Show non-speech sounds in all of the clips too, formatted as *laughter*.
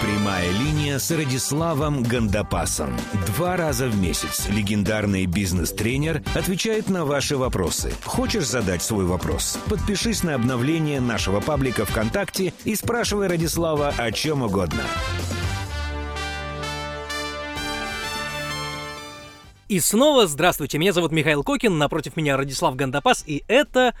Прямая линия с Радиславом Гандапасом. Два раза в месяц легендарный бизнес-тренер отвечает на ваши вопросы. Хочешь задать свой вопрос? Подпишись на обновление нашего паблика ВКонтакте и спрашивай Радислава о чем угодно. И снова здравствуйте, меня зовут Михаил Кокин, напротив меня Радислав Гандапас, и это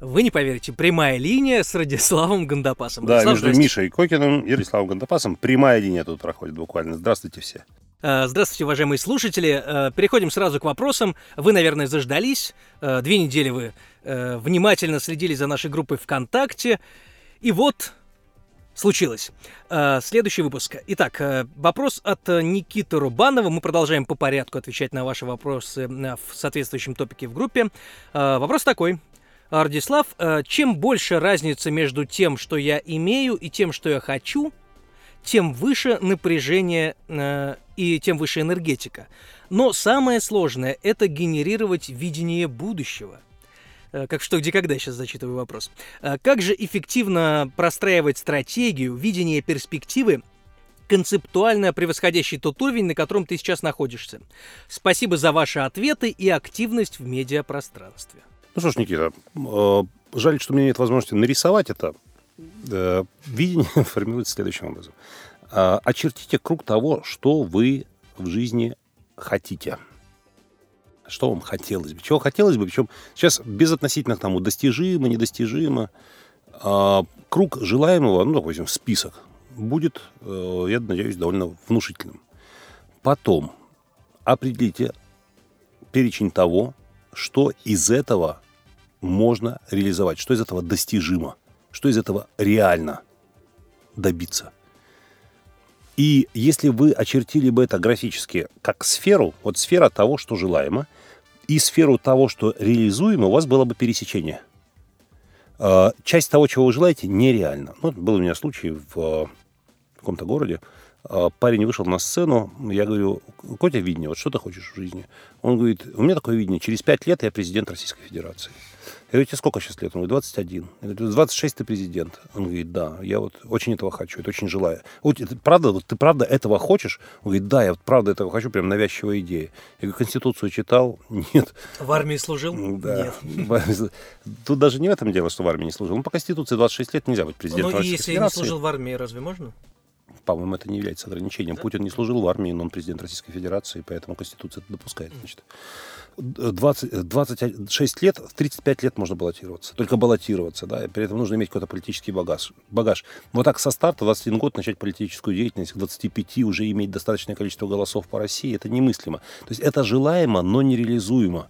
вы не поверите, прямая линия с Радиславом Гандапасом. Да, Радислав, между здрасте. Мишей Кокиным и Радиславом Гандапасом прямая линия тут проходит буквально. Здравствуйте все. Э, Здравствуйте, уважаемые слушатели. Э, Переходим сразу к вопросам. Вы, наверное, заждались. Э, Две недели вы внимательно следили за нашей группой ВКонтакте. И вот случилось. Следующий выпуск. Итак, вопрос от Никиты Рубанова. Мы продолжаем по порядку отвечать на ваши вопросы в соответствующем топике в группе. Вопрос такой. Ардислав, э, чем больше разница между тем, что я имею, и тем, что я хочу, тем выше напряжение э, и тем выше энергетика. Но самое сложное – это генерировать видение будущего. Э, Как что, где, когда, сейчас зачитываю вопрос. Как же эффективно простраивать стратегию, видение перспективы, концептуально превосходящий тот уровень, на котором ты сейчас находишься? Спасибо за ваши ответы и активность в медиапространстве. Ну что ж, Никита, э, жаль, что у меня нет возможности нарисовать это. Э, Видение *laughs* формируется следующим образом. Э, Очертите круг того, что вы в жизни хотите. Что вам хотелось бы? Чего хотелось бы? Причем сейчас безотносительно к тому, достижимо, недостижимо. Круг желаемого, ну, допустим, список, будет, я надеюсь, довольно внушительным. Потом определите перечень того, что из этого можно реализовать, что из этого достижимо, что из этого реально добиться. И если вы очертили бы это графически как сферу, вот сфера того, что желаемо, и сферу того, что реализуемо, у вас было бы пересечение. Э, Часть того, чего вы желаете, нереально. Ну, был у меня случай в э, каком-то городе. Э, Парень вышел на сцену, я говорю, какое у тебя видение, вот что ты хочешь в жизни? Он говорит, у меня такое видение, через пять лет я президент Российской Федерации. Я говорю, тебе сколько сейчас лет? Он говорит, 21. Я говорю, 26 ты президент. Он говорит, да, я вот очень этого хочу, это очень желаю. Вот это правда, вот ты правда этого хочешь? Он говорит, да, я вот правда этого хочу, прям навязчивая идея. Я говорю, Конституцию читал? *laughs* Нет. В армии служил? Да. Нет. Тут даже не в этом дело, что в армии не служил. Ну, по Конституции 26 лет нельзя быть президентом Ну и если не Федерации. служил в армии, разве можно? По-моему, это не является ограничением. Путин не служил в армии, но он президент Российской Федерации, поэтому Конституция это допускает. Значит. 20, 26 лет, в 35 лет можно баллотироваться. Только баллотироваться, да, и при этом нужно иметь какой-то политический багаж. багаж. Вот так со старта, 21 год, начать политическую деятельность, к 25 уже иметь достаточное количество голосов по России, это немыслимо. То есть это желаемо, но нереализуемо.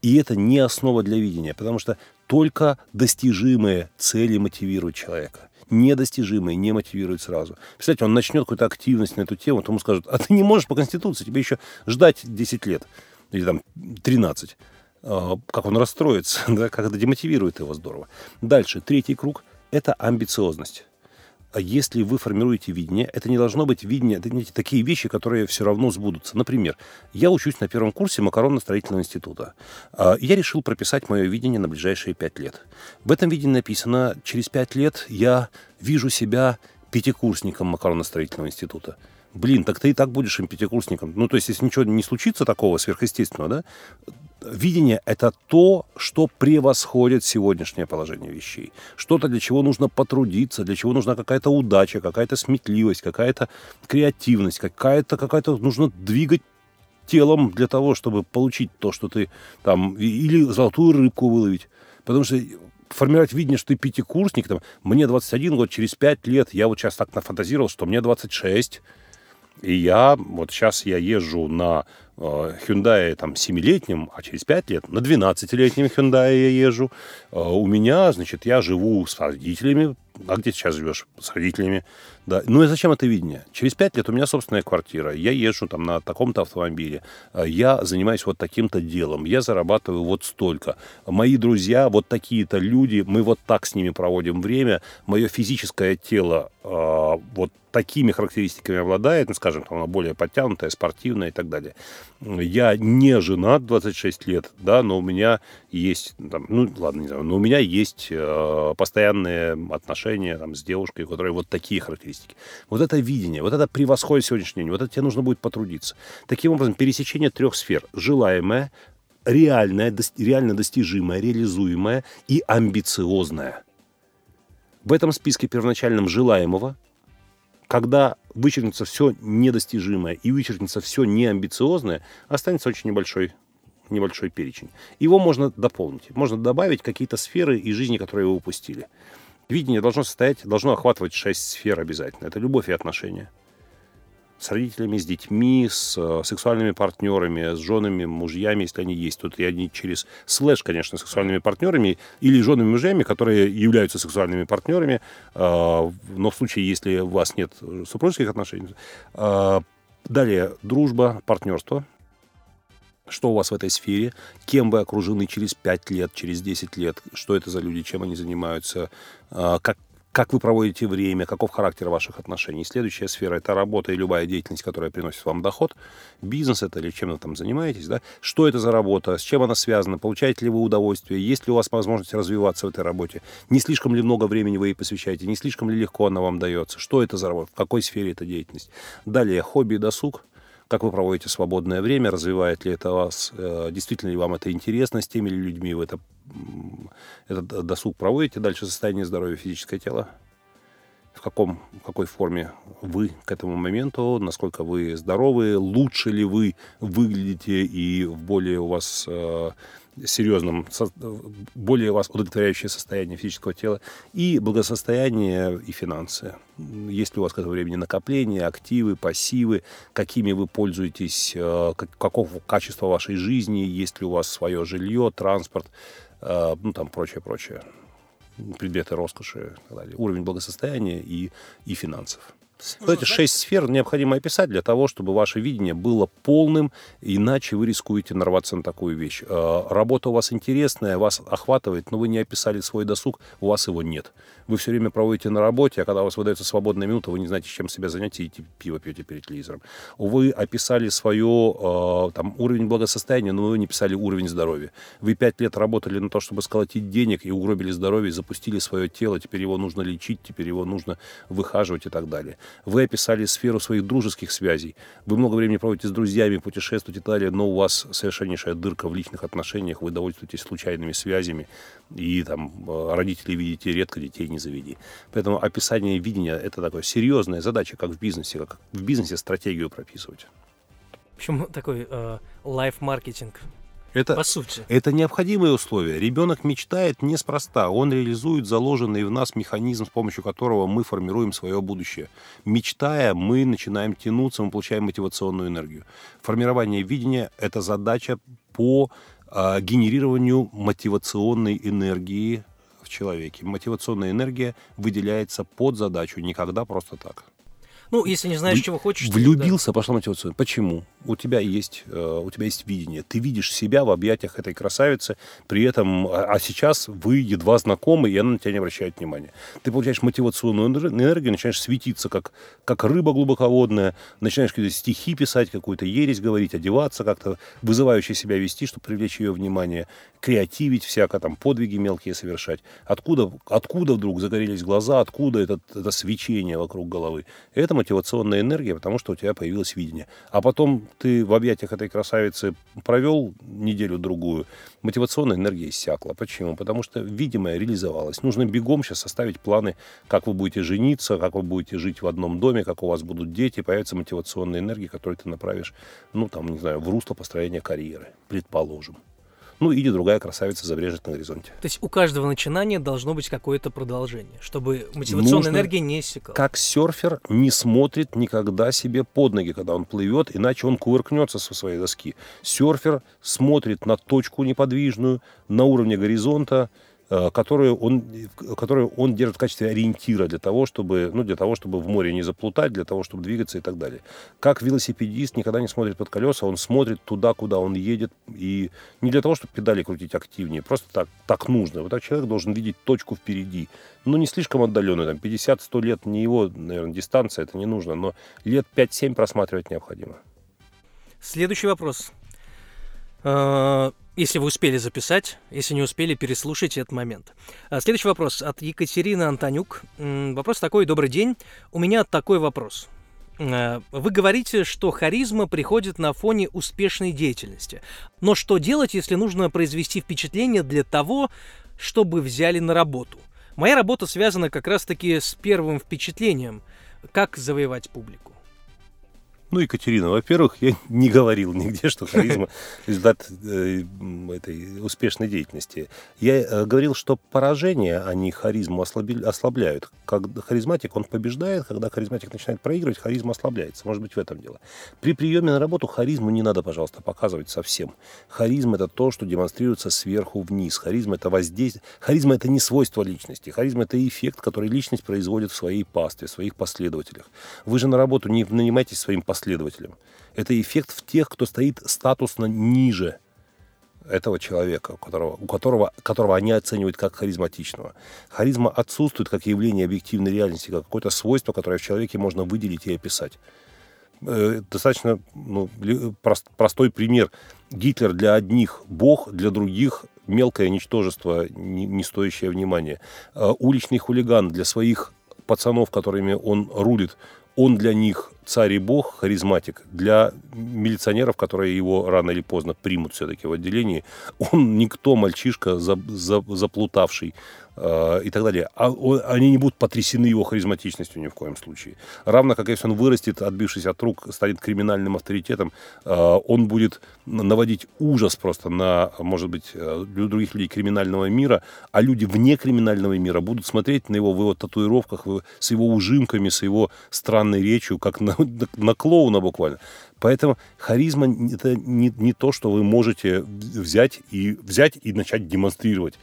И это не основа для видения, потому что только достижимые цели мотивируют человека. Недостижимые не мотивируют сразу. Представляете, он начнет какую-то активность на эту тему, то ему скажут, а ты не можешь по Конституции, тебе еще ждать 10 лет или там 13. А, Как он расстроится, *laughs* да, как это демотивирует его здорово. Дальше, третий круг – это амбициозность. А если вы формируете видение, это не должно быть видение, это не такие вещи, которые все равно сбудутся. Например, я учусь на первом курсе макаронно-строительного института. А, Я решил прописать мое видение на ближайшие пять лет. В этом видении написано, через пять лет я вижу себя пятикурсником макаронно-строительного института. Блин, так ты и так будешь им пятикурсником. Ну, то есть, если ничего не случится такого сверхъестественного, да, видение – это то, что превосходит сегодняшнее положение вещей. Что-то, для чего нужно потрудиться, для чего нужна какая-то удача, какая-то сметливость, какая-то креативность, какая-то, какая-то нужно двигать телом для того, чтобы получить то, что ты там, или золотую рыбку выловить. Потому что формировать видение, что ты пятикурсник, там, мне 21 год, через 5 лет, я вот сейчас так нафантазировал, что мне 26, и я, вот сейчас я езжу на Hyundai там 7-летнем, а через 5 лет на 12-летнем Hyundai я езжу. Э, у меня, значит, я живу с родителями. А где сейчас живешь? С родителями. Да. Ну и зачем это видение? Через 5 лет у меня собственная квартира. Я езжу там на таком-то автомобиле. Э, Я занимаюсь вот таким-то делом. Я зарабатываю вот столько. Мои друзья вот такие-то люди. Мы вот так с ними проводим время. Мое физическое тело э, вот такими характеристиками обладает, ну, скажем, оно более подтянутое, спортивное и так далее. Я не женат 26 лет, да, но у меня есть, там, ну, ладно, не знаю, но у меня есть э, постоянные отношения отношения там, с девушкой, у которой вот такие характеристики. Вот это видение, вот это превосходит сегодняшний день, вот это тебе нужно будет потрудиться. Таким образом, пересечение трех сфер. Желаемое, реальное, реально достижимое, реализуемое и амбициозное. В этом списке первоначальном желаемого, когда вычеркнется все недостижимое и вычеркнется все неамбициозное, останется очень небольшой небольшой перечень. Его можно дополнить. Можно добавить какие-то сферы из жизни, которые вы упустили. Видение должно состоять, должно охватывать шесть сфер обязательно. Это любовь и отношения с родителями, с детьми, с э, сексуальными партнерами, с женами, мужьями, если они есть. Тут и они через слэш, конечно, сексуальными партнерами или женами, мужьями, которые являются сексуальными партнерами, э, но в случае, если у вас нет супружеских отношений. Э, далее, дружба, партнерство. Что у вас в этой сфере? Кем вы окружены через 5 лет, через 10 лет? Что это за люди? Чем они занимаются? Как, как вы проводите время, каков характер ваших отношений. Следующая сфера – это работа и любая деятельность, которая приносит вам доход. Бизнес это или чем вы там занимаетесь, да? Что это за работа, с чем она связана, получаете ли вы удовольствие, есть ли у вас возможность развиваться в этой работе, не слишком ли много времени вы ей посвящаете, не слишком ли легко она вам дается, что это за работа, в какой сфере эта деятельность. Далее, хобби и досуг – как вы проводите свободное время, развивает ли это вас, э, действительно ли вам это интересно, с теми людьми? Вы это, этот досуг проводите, дальше состояние здоровья физическое тело, в, каком, в какой форме вы к этому моменту, насколько вы здоровы, лучше ли вы выглядите? И в более у вас э, серьезном, более вас удовлетворяющее состояние физического тела, и благосостояние и финансы. Есть ли у вас к этому времени накопления, активы, пассивы, какими вы пользуетесь, э, какого качества вашей жизни, есть ли у вас свое жилье, транспорт, э, ну там прочее, прочее, предметы роскоши и так далее. Уровень благосостояния и, и финансов. Вот эти шесть сфер необходимо описать для того, чтобы ваше видение было полным, иначе вы рискуете нарваться на такую вещь. Э, работа у вас интересная, вас охватывает, но вы не описали свой досуг, у вас его нет. Вы все время проводите на работе, а когда у вас выдается свободная минута, вы не знаете, чем себя занять, и пиво пьете перед телевизором. Вы описали свое э, там, уровень благосостояния, но вы не писали уровень здоровья. Вы пять лет работали на то, чтобы сколотить денег, и угробили здоровье, запустили свое тело, теперь его нужно лечить, теперь его нужно выхаживать и так далее. Вы описали сферу своих дружеских связей. Вы много времени проводите с друзьями, путешествуете и так далее, но у вас совершеннейшая дырка в личных отношениях, вы довольствуетесь случайными связями, и там э, родителей видите редко, детей не заведи. Поэтому описание видения – это такая серьезная задача, как в бизнесе, как в бизнесе стратегию прописывать. Почему такой э, лайф-маркетинг? Это, по сути. Это необходимые условия. Ребенок мечтает неспроста. Он реализует заложенный в нас механизм, с помощью которого мы формируем свое будущее. Мечтая, мы начинаем тянуться, мы получаем мотивационную энергию. Формирование видения – это задача по э, генерированию мотивационной энергии человеке. Мотивационная энергия выделяется под задачу, никогда просто так. Ну, если не знаешь, в, чего хочешь. Влюбился, да. пошла мотивация. Почему? У тебя есть, э, у тебя есть видение. Ты видишь себя в объятиях этой красавицы, при этом, а, а сейчас вы едва знакомы, и она на тебя не обращает внимания. Ты получаешь мотивационную энергию, начинаешь светиться, как, как рыба глубоководная, начинаешь какие-то стихи писать, какую-то ересь говорить, одеваться как-то, вызывающе себя вести, чтобы привлечь ее внимание, креативить всяко, там, подвиги мелкие совершать. Откуда, откуда вдруг загорелись глаза, откуда это, это свечение вокруг головы? Это мотивационная энергия, потому что у тебя появилось видение. А потом ты в объятиях этой красавицы провел неделю-другую, мотивационная энергия иссякла. Почему? Потому что видимое реализовалось. Нужно бегом сейчас составить планы, как вы будете жениться, как вы будете жить в одном доме, как у вас будут дети, появится мотивационная энергия, которую ты направишь, ну, там, не знаю, в русло построения карьеры, предположим ну или другая красавица забрежет на горизонте. То есть у каждого начинания должно быть какое-то продолжение, чтобы мотивационная Нужно, энергия не иссякала. Как серфер не смотрит никогда себе под ноги, когда он плывет, иначе он кувыркнется со своей доски. Серфер смотрит на точку неподвижную, на уровне горизонта, которую он, которую он держит в качестве ориентира для того, чтобы, ну, для того, чтобы в море не заплутать, для того, чтобы двигаться и так далее. Как велосипедист никогда не смотрит под колеса, он смотрит туда, куда он едет, и не для того, чтобы педали крутить активнее, просто так, так нужно. Вот так человек должен видеть точку впереди. Ну, не слишком отдаленную, там, 50-100 лет не его, наверное, дистанция, это не нужно, но лет 5-7 просматривать необходимо. Следующий вопрос. Э, Если вы успели записать, если не успели, переслушайте этот момент. А, следующий вопрос от Екатерины Антонюк. Вопрос такой. Добрый день. У меня такой вопрос. А, вы говорите, что харизма приходит на фоне успешной деятельности. Но что делать, если нужно произвести впечатление для того, чтобы взяли на работу? Моя работа связана как раз-таки с первым впечатлением. Как завоевать публику? Ну, Екатерина, во-первых, я *laughs* не говорил нигде, что харизма *laughs* – результат э, этой успешной деятельности. Я э, говорил, что поражения, они харизму ослабляют. Как харизматик, он побеждает, когда харизматик начинает проигрывать, харизма ослабляется. Может быть, в этом дело. При приеме на работу харизму не надо, пожалуйста, показывать совсем. Харизма – это то, что демонстрируется сверху вниз. Харизма – это воздействие. Харизма – это не свойство личности. Харизма – это эффект, который личность производит в своей пастве, в своих последователях. Вы же на работу не нанимаетесь своим последователем, последователем. Это эффект в тех, кто стоит статусно ниже этого человека, у которого, у которого, которого они оценивают как харизматичного. Харизма отсутствует как явление объективной реальности, как какое-то свойство, которое в человеке можно выделить и описать. Э, достаточно ну, прост, простой пример. Гитлер для одних бог, для других мелкое ничтожество, не, не стоящее внимания. Э, уличный хулиган для своих пацанов, которыми он рулит, он для них царь и бог, харизматик. Для милиционеров, которые его рано или поздно примут все-таки в отделении, он никто, мальчишка, за, за, заплутавший, и так далее. А они не будут потрясены его харизматичностью ни в коем случае. Равно как если он вырастет, отбившись от рук, станет криминальным авторитетом, э, он будет наводить ужас просто на, может быть, э, других людей криминального мира, а люди вне криминального мира будут смотреть на его в его татуировках, с его ужимками, с его странной речью, как на, *laughs* на клоуна буквально. Поэтому харизма это не, не то, что вы можете взять и, взять и начать демонстрировать.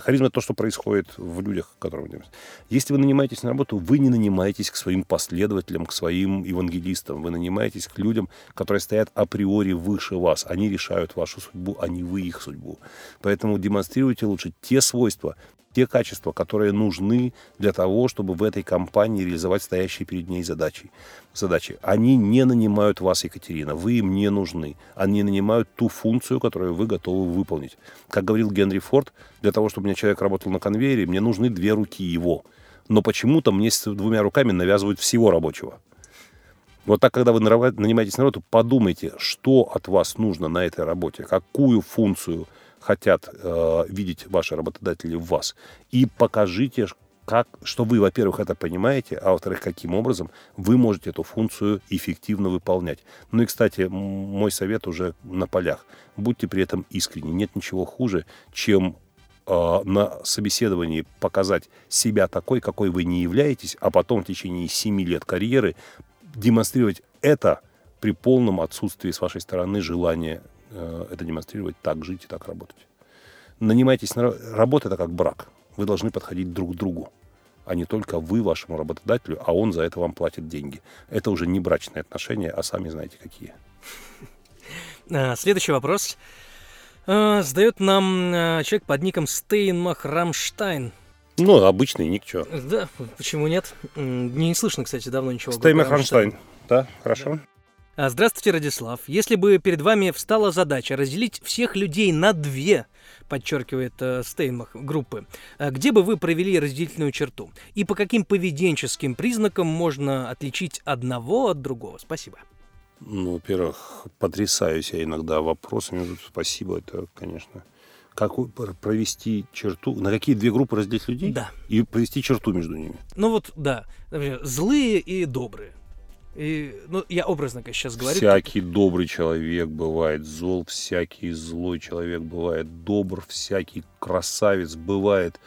Харизма – то, что происходит в людях, которые вы Если вы нанимаетесь на работу, вы не нанимаетесь к своим последователям, к своим евангелистам. Вы нанимаетесь к людям, которые стоят априори выше вас. Они решают вашу судьбу, а не вы их судьбу. Поэтому демонстрируйте лучше те свойства, те качества, которые нужны для того, чтобы в этой компании реализовать стоящие перед ней задачи. задачи. Они не нанимают вас, Екатерина, вы им не нужны. Они нанимают ту функцию, которую вы готовы выполнить. Как говорил Генри Форд, для того, чтобы у меня человек работал на конвейере, мне нужны две руки его. Но почему-то мне с двумя руками навязывают всего рабочего. Вот так, когда вы нанимаетесь на работу, подумайте, что от вас нужно на этой работе, какую функцию хотят э, видеть ваши работодатели в вас. И покажите, как, что вы, во-первых, это понимаете, а во-вторых, каким образом вы можете эту функцию эффективно выполнять. Ну и, кстати, мой совет уже на полях. Будьте при этом искренни. Нет ничего хуже, чем э, на собеседовании показать себя такой, какой вы не являетесь, а потом в течение 7 лет карьеры демонстрировать это при полном отсутствии с вашей стороны желания это демонстрировать, так жить и так работать. Нанимайтесь на работу, это как брак. Вы должны подходить друг к другу, а не только вы вашему работодателю, а он за это вам платит деньги. Это уже не брачные отношения, а сами знаете какие. А, следующий вопрос. Задает нам а, человек под ником Стейнмах Рамштайн. Ну, обычный ник, что. Да, почему нет? Не слышно, кстати, давно ничего. Стейнмах Рамштайн. Да, хорошо. Да. А, здравствуйте, Радислав. Если бы перед вами встала задача разделить всех людей на две, подчеркивает э, Стейнмах, группы, э, где бы вы провели разделительную черту? И по каким поведенческим признакам можно отличить одного от другого? Спасибо. Ну, во-первых, потрясаюсь я иногда вопросами. Спасибо, это, конечно. Как провести черту? На какие две группы разделить людей? Да. И провести черту между ними? Ну вот, да. Например, злые и добрые. И, ну, я образно, как сейчас говорю. Всякий добрый человек бывает зол, всякий злой человек бывает добр, всякий красавец бывает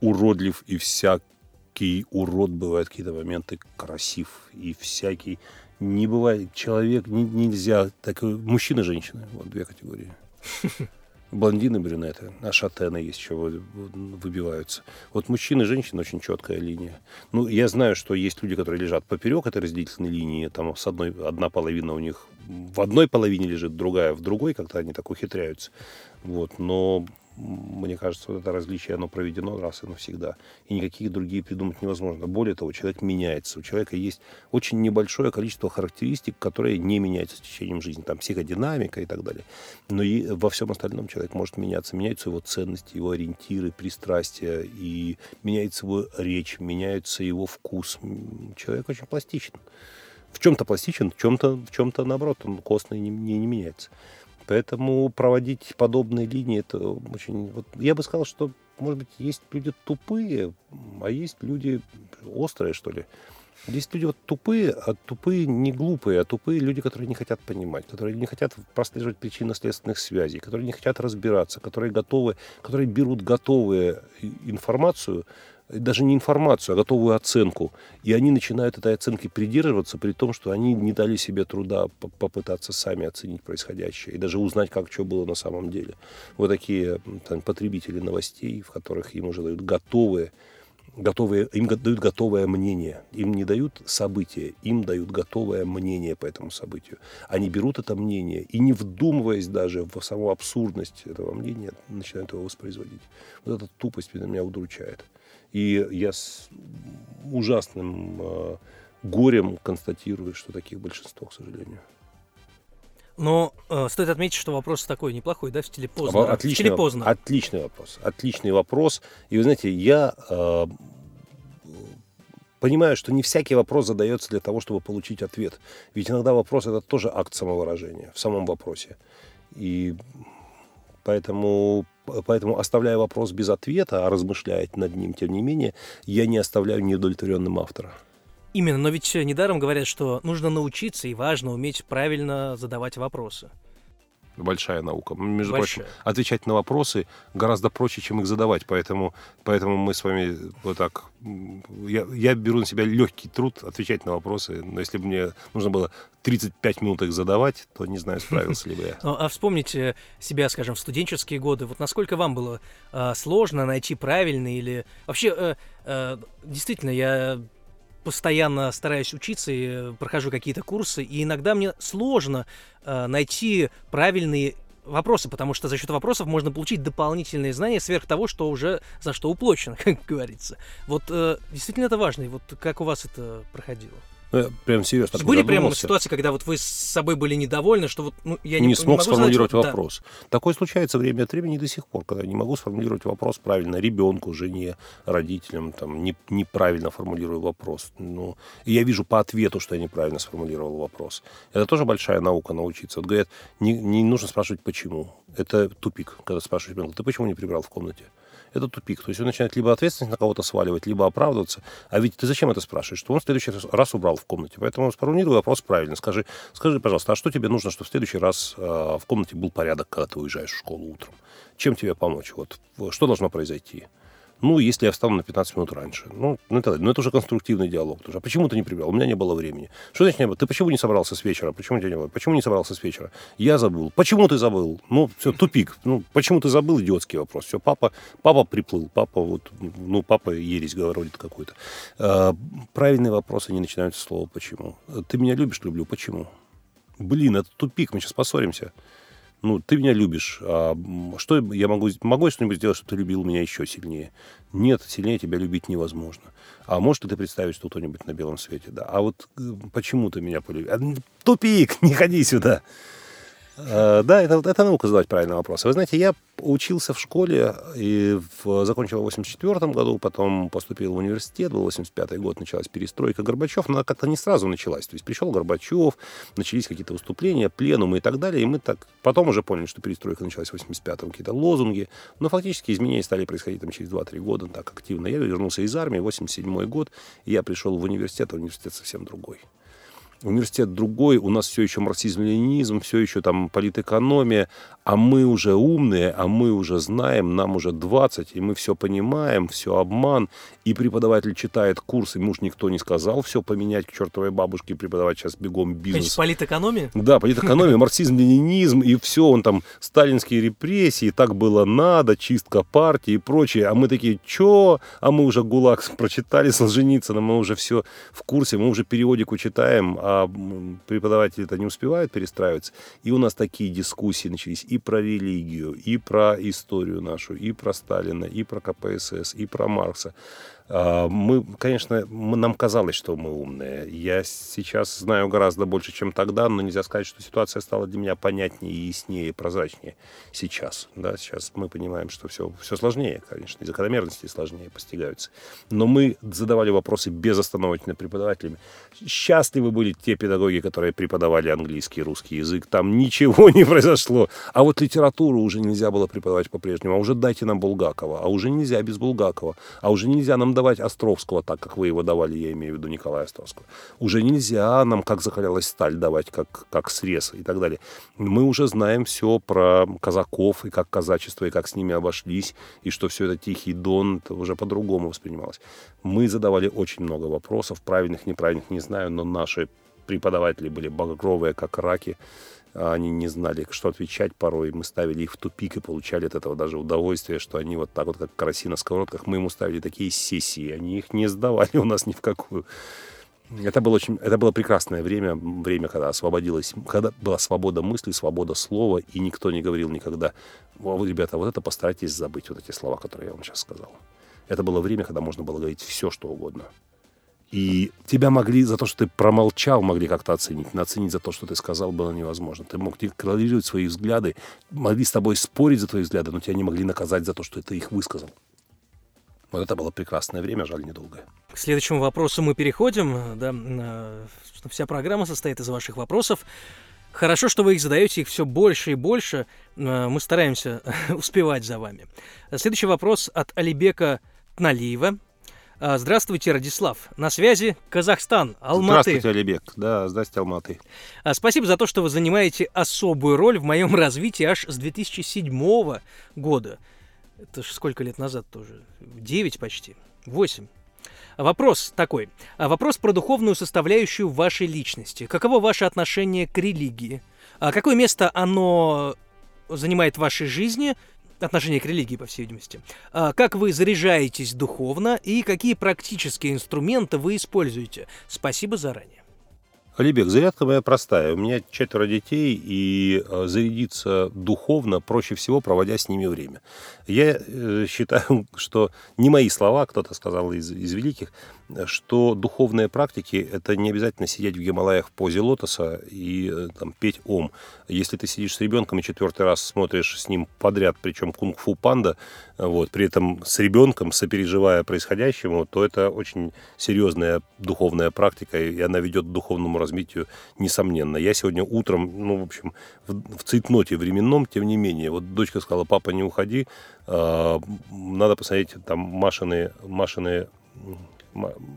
уродлив, и всякий урод бывает какие-то моменты красив, и всякий не бывает человек, не, нельзя, так мужчина и женщина, вот две категории. *laughs* блондины, брюнеты, а шатены есть еще выбиваются. Вот мужчины и женщины очень четкая линия. Ну, я знаю, что есть люди, которые лежат поперек этой разделительной линии, там с одной, одна половина у них в одной половине лежит, другая в другой, как-то они так ухитряются. Вот, но мне кажется, вот это различие, оно проведено раз и навсегда. И никакие другие придумать невозможно. Более того, человек меняется. У человека есть очень небольшое количество характеристик, которые не меняются с течением жизни. Там психодинамика и так далее. Но и во всем остальном человек может меняться. Меняются его ценности, его ориентиры, пристрастия. И меняется его речь, меняется его вкус. Человек очень пластичен. В чем-то пластичен, в чем-то, в чем-то наоборот, он костный не, не, не меняется. Поэтому проводить подобные линии, это очень... Вот я бы сказал, что, может быть, есть люди тупые, а есть люди острые, что ли. Есть люди вот тупые, а тупые не глупые, а тупые люди, которые не хотят понимать, которые не хотят прослеживать причинно-следственных связей, которые не хотят разбираться, которые готовы, которые берут готовую информацию, даже не информацию, а готовую оценку. И они начинают этой оценки придерживаться, при том, что они не дали себе труда попытаться сами оценить происходящее и даже узнать, как что было на самом деле. Вот такие там, потребители новостей, в которых им уже дают готовые, готовые, им дают готовое мнение. Им не дают события, им дают готовое мнение по этому событию. Они берут это мнение и, не вдумываясь даже в саму абсурдность этого мнения, начинают его воспроизводить. Вот эта тупость меня удручает. И я с ужасным э, горем констатирую, что таких большинство, к сожалению. Но э, стоит отметить, что вопрос такой неплохой, да, в стиле поздно. Отличный, в стиле поздно. Отличный вопрос. Отличный вопрос. И вы знаете, я э, понимаю, что не всякий вопрос задается для того, чтобы получить ответ. Ведь иногда вопрос это тоже акт самовыражения в самом вопросе. И поэтому Поэтому, оставляя вопрос без ответа, а размышляя над ним, тем не менее, я не оставляю неудовлетворенным автора. Именно, но ведь недаром говорят, что нужно научиться и важно уметь правильно задавать вопросы большая наука. Между большая. прочим, отвечать на вопросы гораздо проще, чем их задавать. Поэтому, поэтому мы с вами вот так... Я, я беру на себя легкий труд отвечать на вопросы. Но если бы мне нужно было 35 минут их задавать, то не знаю, справился ли бы я. *laughs* Ну, а вспомните себя, скажем, в студенческие годы. Вот насколько вам было э, сложно найти правильный или... Вообще, э, э, действительно, я постоянно стараюсь учиться и э, прохожу какие-то курсы, и иногда мне сложно э, найти правильные вопросы, потому что за счет вопросов можно получить дополнительные знания сверх того, что уже за что уплочено, *laughs* как говорится. Вот э, действительно это важно. И вот как у вас это проходило? Ну, я прям серьезно. Были прямо ситуации, когда вот вы с собой были недовольны, что вот ну, я не, не смог не сформулировать задать, вопрос. Да. Такое случается время от времени до сих пор, когда я не могу сформулировать вопрос правильно ребенку, жене, родителям, там, не, неправильно формулирую вопрос. Ну, я вижу по ответу, что я неправильно сформулировал вопрос. Это тоже большая наука научиться. Вот говорят, не, не нужно спрашивать почему. Это тупик, когда спрашиваешь ребенка, ты почему не прибрал в комнате? Это тупик. То есть он начинает либо ответственность на кого-то сваливать, либо оправдываться. А ведь ты зачем это спрашиваешь? Что он в следующий раз убрал в комнате. Поэтому сформулируй вопрос правильно. Скажи, скажи, пожалуйста, а что тебе нужно, чтобы в следующий раз э, в комнате был порядок, когда ты уезжаешь в школу утром? Чем тебе помочь? Вот что должно произойти? Ну, если я встану на 15 минут раньше. Ну, ну, это, ну, это уже конструктивный диалог. Тоже. А почему ты не прибрал? У меня не было времени. Что значит не было? Ты почему не собрался с вечера? Почему тебя не было? Почему не собрался с вечера? Я забыл. Почему ты забыл? Ну, все, тупик. Ну, почему ты забыл? Идиотский вопрос. Все, папа, папа приплыл. Папа вот, ну, папа ересь говорит какой-то. А, правильные вопросы не начинаются с слова «почему». Ты меня любишь? Люблю. Почему? Блин, это тупик, мы сейчас поссоримся ну, ты меня любишь, а что я могу, могу я что-нибудь сделать, чтобы ты любил меня еще сильнее? Нет, сильнее тебя любить невозможно. А может ты представить, что кто-нибудь на белом свете, да. А вот э, почему ты меня полюбил? А, тупик, *laughs* не ходи сюда. А, да, это, это наука задавать правильные вопросы. Вы знаете, я учился в школе и в, закончил в 84 году, потом поступил в университет, был 85 год, началась перестройка Горбачев, но она как-то не сразу началась. То есть пришел Горбачев, начались какие-то выступления, пленумы и так далее, и мы так потом уже поняли, что перестройка началась в 85-м, какие-то лозунги, но фактически изменения стали происходить там через 2-3 года так активно. Я вернулся из армии, 87 год, и я пришел в университет, а университет совсем другой университет другой, у нас все еще марксизм-ленинизм, все еще там политэкономия, а мы уже умные, а мы уже знаем, нам уже 20, и мы все понимаем, все обман, и преподаватель читает курс, ему уж никто не сказал все поменять к чертовой бабушке, преподавать сейчас бегом бизнес. Значит, политэкономия? Да, политэкономия, *laughs* марксизм-ленинизм, и все, он там, сталинские репрессии, так было надо, чистка партии и прочее, а мы такие, что? А мы уже ГУЛАГ *laughs* прочитали *laughs* Солженицына, мы уже все в курсе, мы уже периодику читаем, а а преподаватели-то не успевают перестраиваться. И у нас такие дискуссии начались и про религию, и про историю нашу, и про Сталина, и про КПСС, и про Маркса. А, мы, конечно, мы, нам казалось, что мы умные. Я сейчас знаю гораздо больше, чем тогда, но нельзя сказать, что ситуация стала для меня понятнее, яснее прозрачнее сейчас. Да, сейчас мы понимаем, что все, все сложнее, конечно, и закономерности сложнее постигаются. Но мы задавали вопросы безостановочно преподавателями. Счастливы были те педагоги, которые преподавали английский русский язык. Там ничего не произошло. А вот литературу уже нельзя было преподавать по-прежнему. А уже дайте нам Булгакова. А уже нельзя без Булгакова. А уже нельзя нам давать Островского так, как вы его давали, я имею в виду Николая Островского. Уже нельзя нам, как закалялась сталь, давать как, как срез и так далее. Мы уже знаем все про казаков и как казачество, и как с ними обошлись, и что все это Тихий Дон, это уже по-другому воспринималось. Мы задавали очень много вопросов, правильных, неправильных, не знаю, но наши преподаватели были багровые, как раки, они не знали, что отвечать порой. Мы ставили их в тупик и получали от этого даже удовольствие, что они вот так вот, как караси на сковородках, мы ему ставили такие сессии. Они их не сдавали у нас ни в какую. Это было, очень, это было прекрасное время, время, когда освободилось, когда была свобода мысли, свобода слова, и никто не говорил никогда, вы, ребята, вот это постарайтесь забыть, вот эти слова, которые я вам сейчас сказал. Это было время, когда можно было говорить все, что угодно. И тебя могли за то, что ты промолчал, могли как-то оценить. Но оценить за то, что ты сказал, было невозможно. Ты мог декларировать свои взгляды, могли с тобой спорить за твои взгляды, но тебя не могли наказать за то, что ты их высказал. Вот это было прекрасное время, жаль, недолгое. К следующему вопросу мы переходим. Да, вся программа состоит из ваших вопросов. Хорошо, что вы их задаете, их все больше и больше. Мы стараемся *laughs* успевать за вами. Следующий вопрос от Алибека Тналиева. А, здравствуйте, Радислав. На связи Казахстан, Алматы. Здравствуйте, Алибек. Да, здравствуйте, Алматы. А, спасибо за то, что вы занимаете особую роль в моем развитии аж с 2007 года. Это ж сколько лет назад тоже? Девять почти. Восемь. Вопрос такой. Вопрос про духовную составляющую вашей личности. Каково ваше отношение к религии? Какое место оно занимает в вашей жизни? Отношение к религии, по всей видимости. А как вы заряжаетесь духовно и какие практические инструменты вы используете? Спасибо заранее. Алибек, зарядка моя простая. У меня четверо детей, и э, зарядиться духовно проще всего, проводя с ними время. Я э, считаю, *laughs* что не мои слова, кто-то сказал из, из великих, что духовные практики – это не обязательно сидеть в Гималаях в позе лотоса и э, там, петь ом. Если ты сидишь с ребенком и четвертый раз смотришь с ним подряд, причем кунг-фу панда, вот, при этом с ребенком, сопереживая происходящему, то это очень серьезная духовная практика, и она ведет к духовному развитию, несомненно. Я сегодня утром, ну, в общем, в, в цейтноте временном, тем не менее, вот дочка сказала, папа, не уходи, э, надо посмотреть там Машины, Машины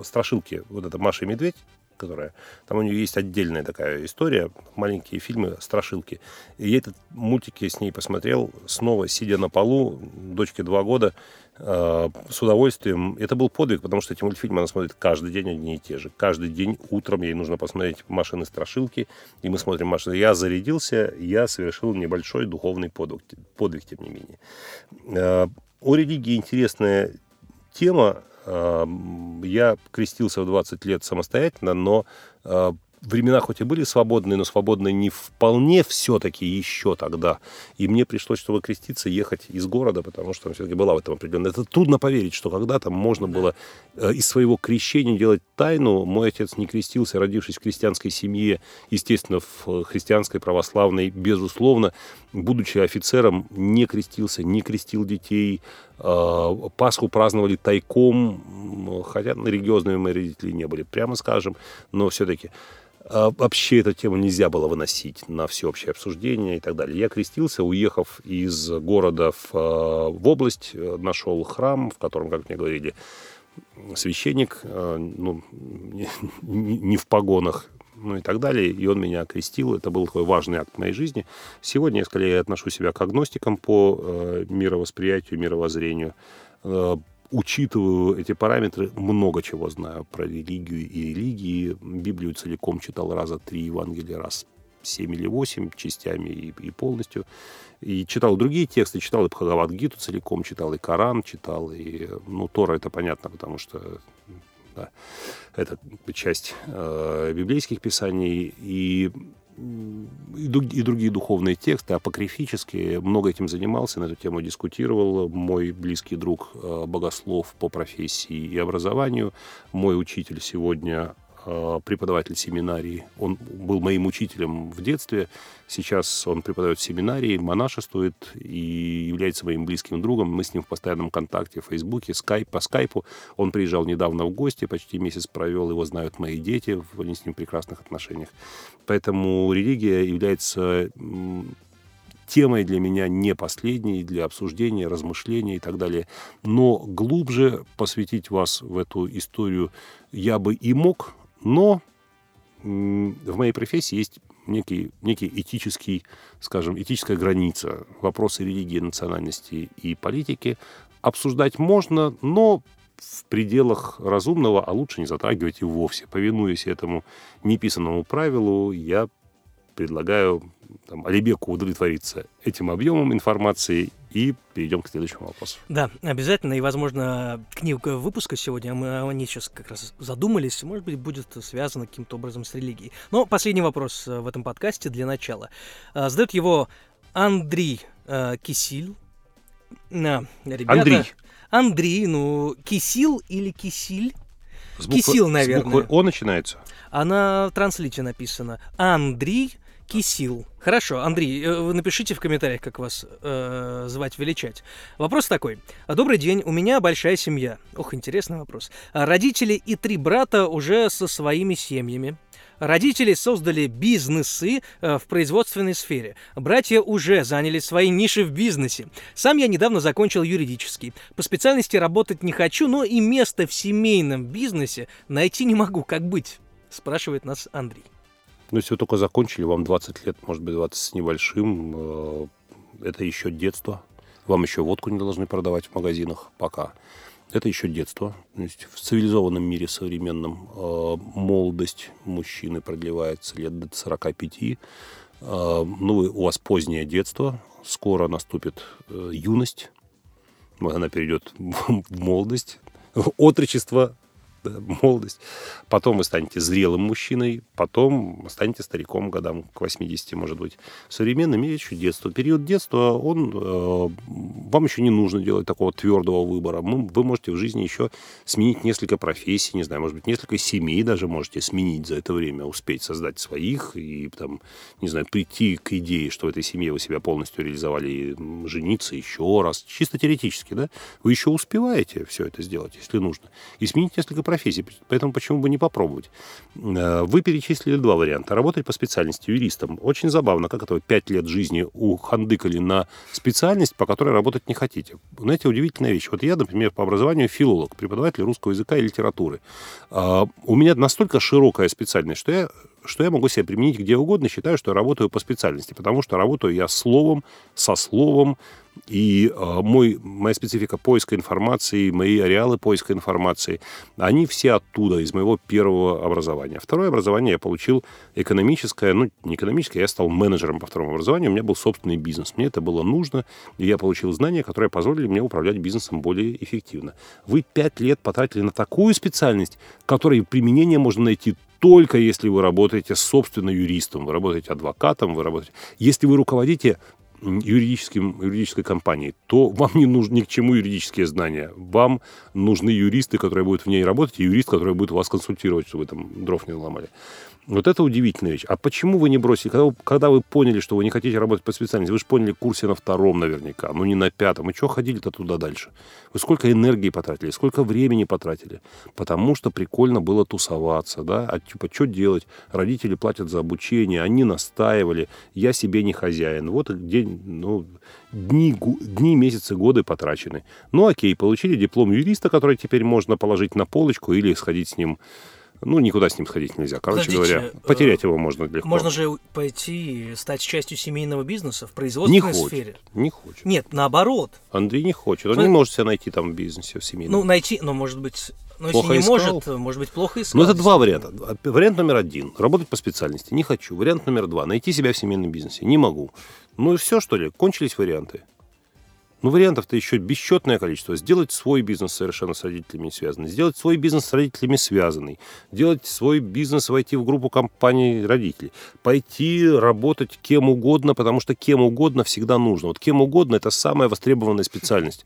страшилки, вот это Маша и Медведь, которая... Там у нее есть отдельная такая история, маленькие фильмы, страшилки. И я этот мультик я с ней посмотрел, снова сидя на полу, дочке два года, э, с удовольствием. Это был подвиг, потому что эти мультфильмы она смотрит каждый день одни и те же. Каждый день утром ей нужно посмотреть Машины страшилки, и мы смотрим Машины. Я зарядился, я совершил небольшой духовный подвиг, подвиг тем не менее. Э, о религии интересная тема, я крестился в 20 лет самостоятельно, но а, времена хоть и были свободные, но свободные не вполне все-таки еще тогда. И мне пришлось, чтобы креститься, ехать из города, потому что все-таки была в этом определенная. Это трудно поверить, что когда-то можно было э, из своего крещения делать тайну. Мой отец не крестился, родившись в крестьянской семье, естественно, в христианской, православной, безусловно. Будучи офицером, не крестился, не крестил детей. Э, Пасху праздновали тайком, хотя религиозными мои родители не были, прямо скажем, но все-таки. А вообще эту тему нельзя было выносить на всеобщее обсуждение и так далее. Я крестился, уехав из города в, а, в область, э, нашел храм, в котором, как мне говорили, священник, э, ну, не, в погонах, ну и так далее. И он меня крестил. Это был такой важный акт моей жизни. Сегодня я скорее отношу себя к агностикам по э, мировосприятию, мировоззрению. Учитываю эти параметры, много чего знаю про религию и религии. Библию целиком читал раза три, Евангелия раз семь или восемь частями и, и полностью. И читал другие тексты, читал и Бхагавадгиту целиком, читал и Коран, читал и... Ну, Тора это понятно, потому что... Да. Это часть э, библейских писаний и и другие духовные тексты, апокрифические. Много этим занимался, на эту тему дискутировал. Мой близкий друг, э, богослов по профессии и образованию, мой учитель сегодня преподаватель семинарии. Он был моим учителем в детстве. Сейчас он преподает в семинарии, монашествует и является моим близким другом. Мы с ним в постоянном контакте в Фейсбуке, скайп, по скайпу. Он приезжал недавно в гости, почти месяц провел, его знают мои дети, они с ним в прекрасных отношениях. Поэтому религия является темой для меня не последней, для обсуждения, размышления и так далее. Но глубже посвятить вас в эту историю я бы и мог, но в моей профессии есть некий, некий этический, скажем, этическая граница. Вопросы религии, национальности и политики обсуждать можно, но в пределах разумного, а лучше не затрагивать и вовсе. Повинуясь этому неписанному правилу, я предлагаю там, Алибеку удовлетвориться этим объемом информации и перейдем к следующему вопросу. Да, обязательно. И, возможно, книга выпуска сегодня, мы они сейчас как раз задумались, может быть, будет связано каким-то образом с религией. Но последний вопрос э, в этом подкасте для начала. Э, задает его Андрей э, Кисиль. На, ребята, Андрей. Андрей, ну, Кисил или Кисиль? С буквы, Кисил, наверное. С буквы О начинается? Она в транслите написана. Андрей Кисил. Хорошо, Андрей, э, вы напишите в комментариях, как вас э, звать, величать. Вопрос такой. Добрый день, у меня большая семья. Ох, интересный вопрос. Родители и три брата уже со своими семьями. Родители создали бизнесы э, в производственной сфере. Братья уже заняли свои ниши в бизнесе. Сам я недавно закончил юридический. По специальности работать не хочу, но и место в семейном бизнесе найти не могу. Как быть? Спрашивает нас Андрей. Ну, если вы только закончили, вам 20 лет, может быть, 20 с небольшим, э, это еще детство. Вам еще водку не должны продавать в магазинах пока. Это еще детство. То есть в цивилизованном мире современном э, молодость мужчины продлевается лет до 45. Э, ну, у вас позднее детство, скоро наступит юность, она перейдет *laughs* в молодость, отрочество, молодость. Потом вы станете зрелым мужчиной, потом станете стариком годам к 80, может быть. В современном мире еще детство. Период детства, он, э, вам еще не нужно делать такого твердого выбора. Вы можете в жизни еще сменить несколько профессий, не знаю, может быть, несколько семей даже можете сменить за это время, успеть создать своих и, там, не знаю, прийти к идее, что в этой семье вы себя полностью реализовали, и жениться еще раз. Чисто теоретически, да? Вы еще успеваете все это сделать, если нужно. И сменить несколько профессий профессии, поэтому почему бы не попробовать? Э, вы перечислили два варианта. Работать по специальности юристом. Очень забавно, как это вы пять лет жизни ухандыкали на специальность, по которой работать не хотите. Знаете, удивительная вещь. Вот я, например, по образованию филолог, преподаватель русского языка и литературы. А, у меня настолько широкая специальность, что я что я могу себя применить где угодно, считаю, что работаю по специальности, потому что работаю я словом, со словом, и э, мой, моя специфика поиска информации, мои ареалы поиска информации, они все оттуда, из моего первого образования. Второе образование я получил экономическое, ну, не экономическое, я стал менеджером по второму образованию, у меня был собственный бизнес. Мне это было нужно, и я получил знания, которые позволили мне управлять бизнесом более эффективно. Вы пять лет потратили на такую специальность, которой применение можно найти только если вы работаете собственно юристом, вы работаете адвокатом, вы работаете... Если вы руководите юридическим, юридической компанией, то вам не нужны ни к чему юридические знания. Вам нужны юристы, которые будут в ней работать, и юрист, который будет вас консультировать, чтобы вы там дров не ломали. Вот это удивительная вещь. А почему вы не бросили? Когда вы, когда вы поняли, что вы не хотите работать по специальности, вы же поняли курсе на втором наверняка, ну не на пятом. И что ходили-то туда дальше? Вы сколько энергии потратили, сколько времени потратили? Потому что прикольно было тусоваться, да? А типа, что делать? Родители платят за обучение, они настаивали, я себе не хозяин. Вот день, ну, дни, дни, месяцы, годы потрачены. Ну окей, получили диплом юриста, который теперь можно положить на полочку или сходить с ним ну, никуда с ним сходить нельзя. Короче Подождите, говоря, потерять э, его можно легко. Можно же пойти стать частью семейного бизнеса в производственной не хочет, сфере. Не хочет. Нет, наоборот. Андрей не хочет. Он Вы... не может себя найти там в бизнесе, в семейном. Ну, найти, но может быть... Но плохо если не искал. может, может быть, плохо искал. Ну, это два варианта. Вариант номер один. Работать по специальности. Не хочу. Вариант номер два. Найти себя в семейном бизнесе. Не могу. Ну и все, что ли? Кончились варианты. Ну, вариантов-то еще бесчетное количество. Сделать свой бизнес совершенно с родителями связанный. Сделать свой бизнес с родителями связанный. Делать свой бизнес, войти в группу компаний родителей. Пойти работать кем угодно, потому что кем угодно всегда нужно. Вот кем угодно – это самая востребованная специальность.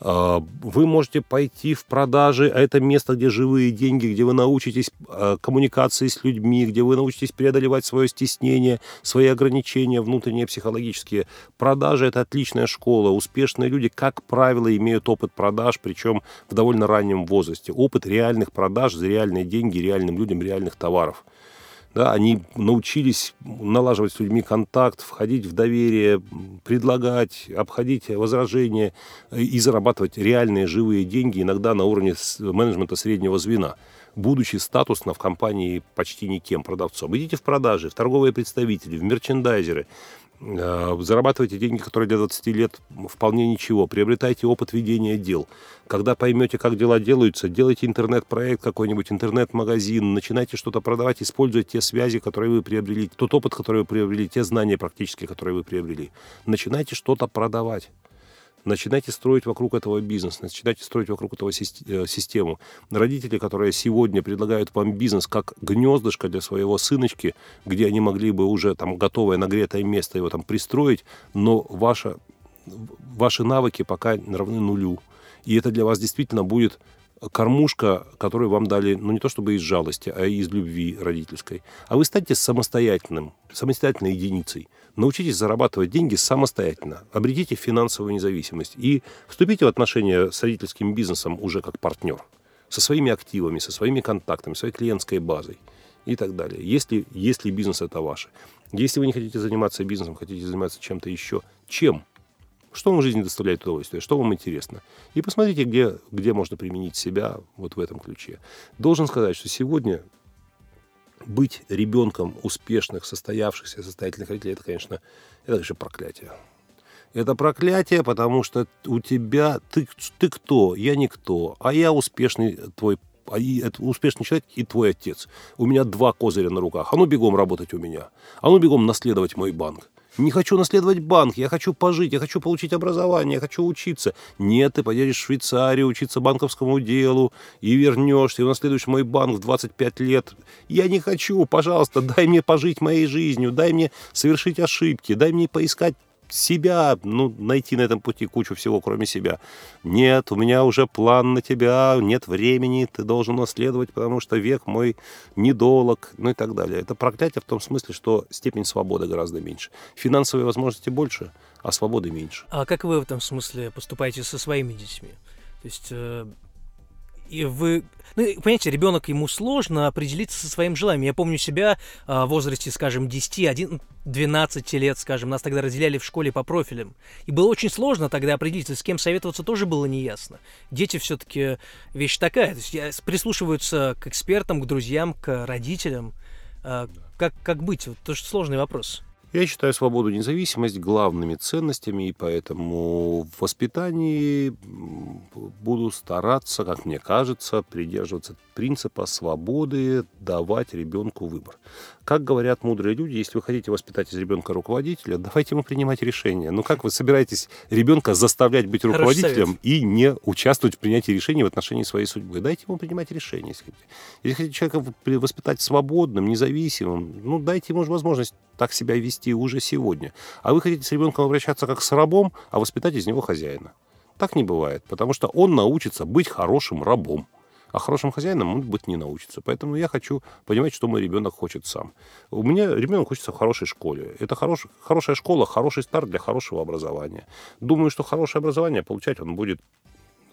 А, вы можете пойти в продажи, а это место, где живые деньги, где вы научитесь а, коммуникации с людьми, где вы научитесь преодолевать свое стеснение, свои ограничения внутренние, психологические. Продажи – это отличная школа. Успешные люди, как правило, имеют опыт продаж, причем в довольно раннем возрасте. Опыт реальных продаж за реальные деньги, реальным людям, реальных товаров. Да, они научились налаживать с людьми контакт, входить в доверие, предлагать, обходить возражения и зарабатывать реальные живые деньги, иногда на уровне менеджмента среднего звена будучи статусно в компании почти никем продавцом. Идите в продажи, в торговые представители, в мерчендайзеры. Э, зарабатывайте деньги, которые для 20 лет вполне ничего. Приобретайте опыт ведения дел. Когда поймете, как дела делаются, делайте интернет-проект какой-нибудь, интернет-магазин, начинайте что-то продавать, используйте те связи, которые вы приобрели, тот опыт, который вы приобрели, те знания практически, которые вы приобрели. Начинайте что-то продавать начинайте строить вокруг этого бизнес, начинайте строить вокруг этого э, систему. Родители, которые сегодня предлагают вам бизнес как гнездышко для своего сыночки, где они могли бы уже там готовое нагретое место его там пристроить, но ваша, ваши навыки пока равны нулю. И это для вас действительно будет кормушка, которую вам дали, ну не то чтобы из жалости, а из любви родительской. А вы станьте самостоятельным, самостоятельной единицей. Научитесь зарабатывать деньги самостоятельно. Обретите финансовую независимость. И вступите в отношения с родительским бизнесом уже как партнер. Со своими активами, со своими контактами, своей клиентской базой и так далее. Если, если бизнес это ваше. Если вы не хотите заниматься бизнесом, хотите заниматься чем-то еще, чем? Что вам в жизни доставляет удовольствие, что вам интересно. И посмотрите, где, где можно применить себя вот в этом ключе. Должен сказать, что сегодня быть ребенком успешных, состоявшихся, состоятельных родителей, это, конечно, это, конечно, проклятие. Это проклятие, потому что у тебя... Ты, ты кто? Я никто. А я успешный твой а успешный человек и твой отец. У меня два козыря на руках. А ну бегом работать у меня. А ну бегом наследовать мой банк. Не хочу наследовать банк, я хочу пожить, я хочу получить образование, я хочу учиться. Нет, ты поедешь в Швейцарию учиться банковскому делу и вернешься, и унаследуешь мой банк в 25 лет. Я не хочу, пожалуйста, дай мне пожить моей жизнью, дай мне совершить ошибки, дай мне поискать себя, ну, найти на этом пути кучу всего, кроме себя. Нет, у меня уже план на тебя, нет времени, ты должен наследовать, потому что век мой недолог, ну и так далее. Это проклятие в том смысле, что степень свободы гораздо меньше. Финансовые возможности больше, а свободы меньше. А как вы в этом смысле поступаете со своими детьми? То есть э, и вы... Ну, понимаете, ребенок, ему сложно определиться со своим желанием. Я помню себя а, в возрасте, скажем, 10, 11, 12 лет, скажем, нас тогда разделяли в школе по профилям. И было очень сложно тогда определиться, с кем советоваться тоже было неясно. Дети все-таки вещь такая. То есть прислушиваются к экспертам, к друзьям, к родителям. А, как, как быть? Вот тоже сложный вопрос. Я считаю свободу и независимость главными ценностями, и поэтому в воспитании буду стараться, как мне кажется, придерживаться принципа свободы, давать ребенку выбор. Как говорят мудрые люди, если вы хотите воспитать из ребенка руководителя, давайте ему принимать решения. Ну как вы собираетесь ребенка заставлять быть руководителем и не участвовать в принятии решений в отношении своей судьбы? Дайте ему принимать решения. Если хотите, если хотите человека воспитать свободным, независимым, ну дайте ему возможность так себя вести уже сегодня. А вы хотите с ребенком обращаться как с рабом, а воспитать из него хозяина. Так не бывает, потому что он научится быть хорошим рабом. А хорошим хозяином он быть не научится. Поэтому я хочу понимать, что мой ребенок хочет сам. У меня ребенок хочется в хорошей школе. Это хорош, хорошая школа, хороший старт для хорошего образования. Думаю, что хорошее образование получать он будет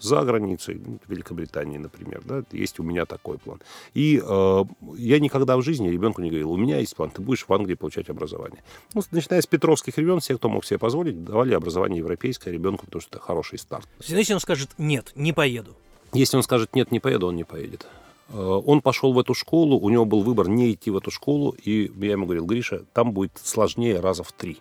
за границей, ну, Великобритании, например, да, есть у меня такой план. И э, я никогда в жизни ребенку не говорил, у меня есть план, ты будешь в Англии получать образование. Ну, начиная с петровских времен, все, кто мог себе позволить, давали образование европейское ребенку, потому что это хороший старт. Если он скажет, нет, не поеду. Если он скажет, нет, не поеду, он не поедет. Э, он пошел в эту школу, у него был выбор не идти в эту школу, и я ему говорил, Гриша, там будет сложнее раза в три.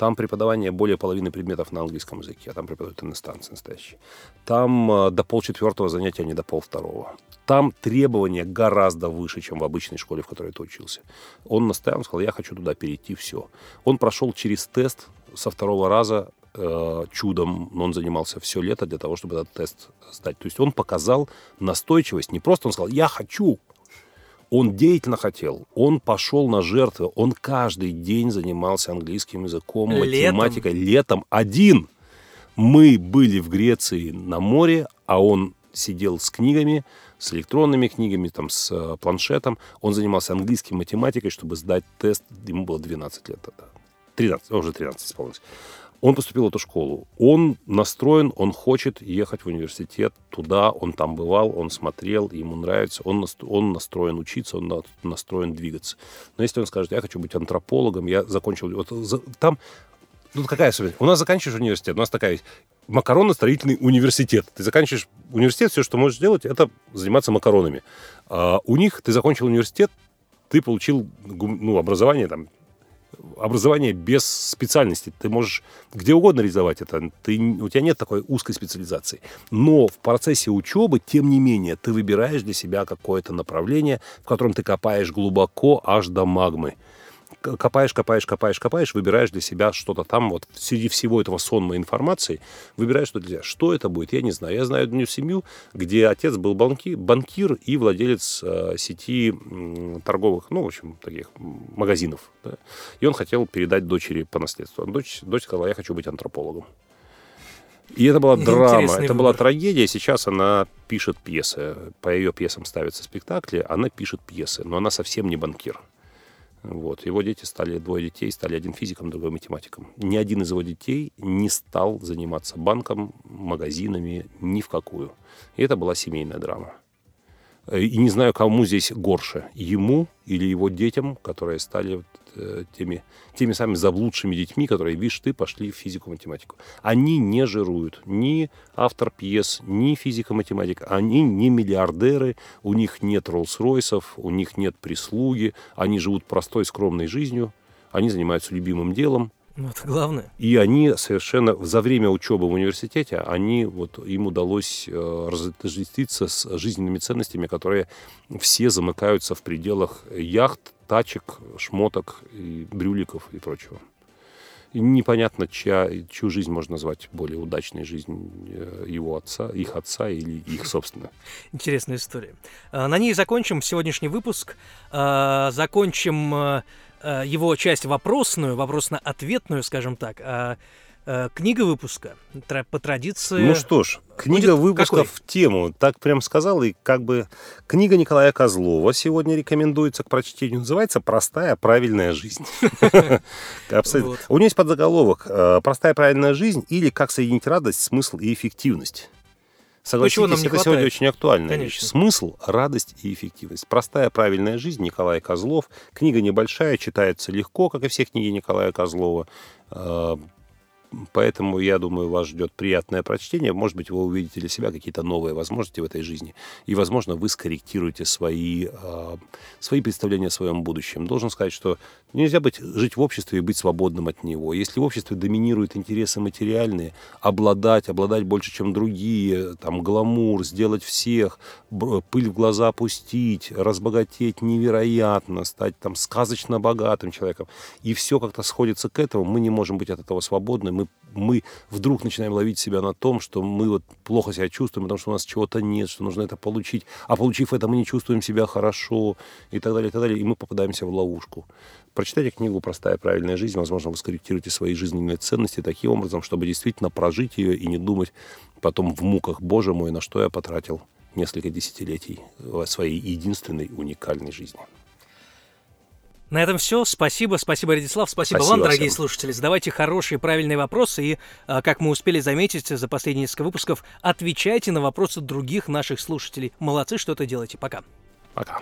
Там преподавание более половины предметов на английском языке, а там преподают иностранцы настоящие. Там э, до полчетвертого занятия, а не до полвторого. Там требования гораздо выше, чем в обычной школе, в которой ты учился. Он настоял, сказал, я хочу туда перейти, все. Он прошел через тест со второго раза, э, чудом, но он занимался все лето для того, чтобы этот тест сдать. То есть он показал настойчивость. Не просто он сказал «я хочу», он деятельно хотел, он пошел на жертвы, он каждый день занимался английским языком, Летом. математикой. Летом один. Мы были в Греции на море, а он сидел с книгами, с электронными книгами, там, с э, планшетом. Он занимался английским математикой, чтобы сдать тест. Ему было 12 лет тогда. 13, уже 13 исполнилось. Он поступил в эту школу. Он настроен, он хочет ехать в университет туда, он там бывал, он смотрел, ему нравится, он, он настроен учиться, он настроен двигаться. Но если он скажет, я хочу быть антропологом, я закончил... Вот, там Тут какая особенность? У нас заканчиваешь университет, у нас такая есть макаронно-строительный университет. Ты заканчиваешь университет, все, что можешь сделать, это заниматься макаронами. А у них ты закончил университет, ты получил ну, образование там, образование без специальности. Ты можешь где угодно реализовать это. Ты, у тебя нет такой узкой специализации. Но в процессе учебы, тем не менее, ты выбираешь для себя какое-то направление, в котором ты копаешь глубоко аж до магмы копаешь, копаешь, копаешь, копаешь, выбираешь для себя что-то там, вот среди всего этого сонма информации, выбираешь что для себя. Что это будет, я не знаю. Я знаю одну семью, где отец был банки, банкир и владелец э, сети э, торговых, ну, в общем, таких магазинов. Да? И он хотел передать дочери по наследству. Дочь, дочь сказала, я хочу быть антропологом. И это была драма, это выбор. была трагедия. Сейчас она пишет пьесы. По ее пьесам ставятся спектакли, она пишет пьесы, но она совсем не банкир. Вот. Его дети стали, двое детей, стали один физиком, другой математиком. Ни один из его детей не стал заниматься банком, магазинами, ни в какую. И это была семейная драма. И не знаю, кому здесь горше, ему или его детям, которые стали э, теми, теми самыми заблудшими детьми, которые, видишь, ты пошли в физику-математику. Они не жируют. Ни автор пьес, ни физика-математика. Они не миллиардеры, у них нет Роллс-Ройсов, у них нет прислуги, они живут простой, скромной жизнью, они занимаются любимым делом, ну, это главное. И они совершенно за время учебы в университете, они, вот, им удалось э, разжиться с жизненными ценностями, которые все замыкаются в пределах яхт, тачек, шмоток, и брюликов и прочего. И непонятно, чья, чью жизнь можно назвать более удачной жизнь э, его отца, их отца или их собственная. *laughs* Интересная история. А, на ней закончим сегодняшний выпуск. Закончим э, Э, его часть вопросную, вопросно-ответную, скажем так, э, книга выпуска по традиции. Ну что ж, книга выпуска в тему. Так прям сказал, и как бы книга Николая Козлова сегодня рекомендуется к прочтению. Называется «Простая правильная жизнь». *laughs* У нее есть подзаголовок э, «Простая правильная жизнь» или «Как соединить радость, смысл и эффективность». Согласитесь, нам не это хватает? сегодня очень актуальная Конечно. вещь. Смысл, радость и эффективность. Простая правильная жизнь Николая Козлов. Книга небольшая, читается легко, как и все книги Николая Козлова. Поэтому, я думаю, вас ждет приятное прочтение. Может быть, вы увидите для себя какие-то новые возможности в этой жизни. И, возможно, вы скорректируете свои, э, свои представления о своем будущем. Должен сказать, что нельзя быть, жить в обществе и быть свободным от него. Если в обществе доминируют интересы материальные, обладать, обладать больше, чем другие, там, гламур, сделать всех, пыль в глаза опустить, разбогатеть невероятно, стать там сказочно богатым человеком, и все как-то сходится к этому, мы не можем быть от этого свободны, мы, мы вдруг начинаем ловить себя на том, что мы вот плохо себя чувствуем, потому что у нас чего-то нет, что нужно это получить, а получив это, мы не чувствуем себя хорошо и так далее, и так далее, и мы попадаемся в ловушку. Прочитайте книгу «Простая правильная жизнь», возможно, вы скорректируете свои жизненные ценности таким образом, чтобы действительно прожить ее и не думать потом в муках, боже мой, на что я потратил несколько десятилетий своей единственной уникальной жизни. На этом все. Спасибо, спасибо, Радислав, спасибо, спасибо вам, дорогие всем. слушатели. Задавайте хорошие, правильные вопросы и, а, как мы успели заметить за последние несколько выпусков, отвечайте на вопросы других наших слушателей. Молодцы, что это делаете. Пока. Пока.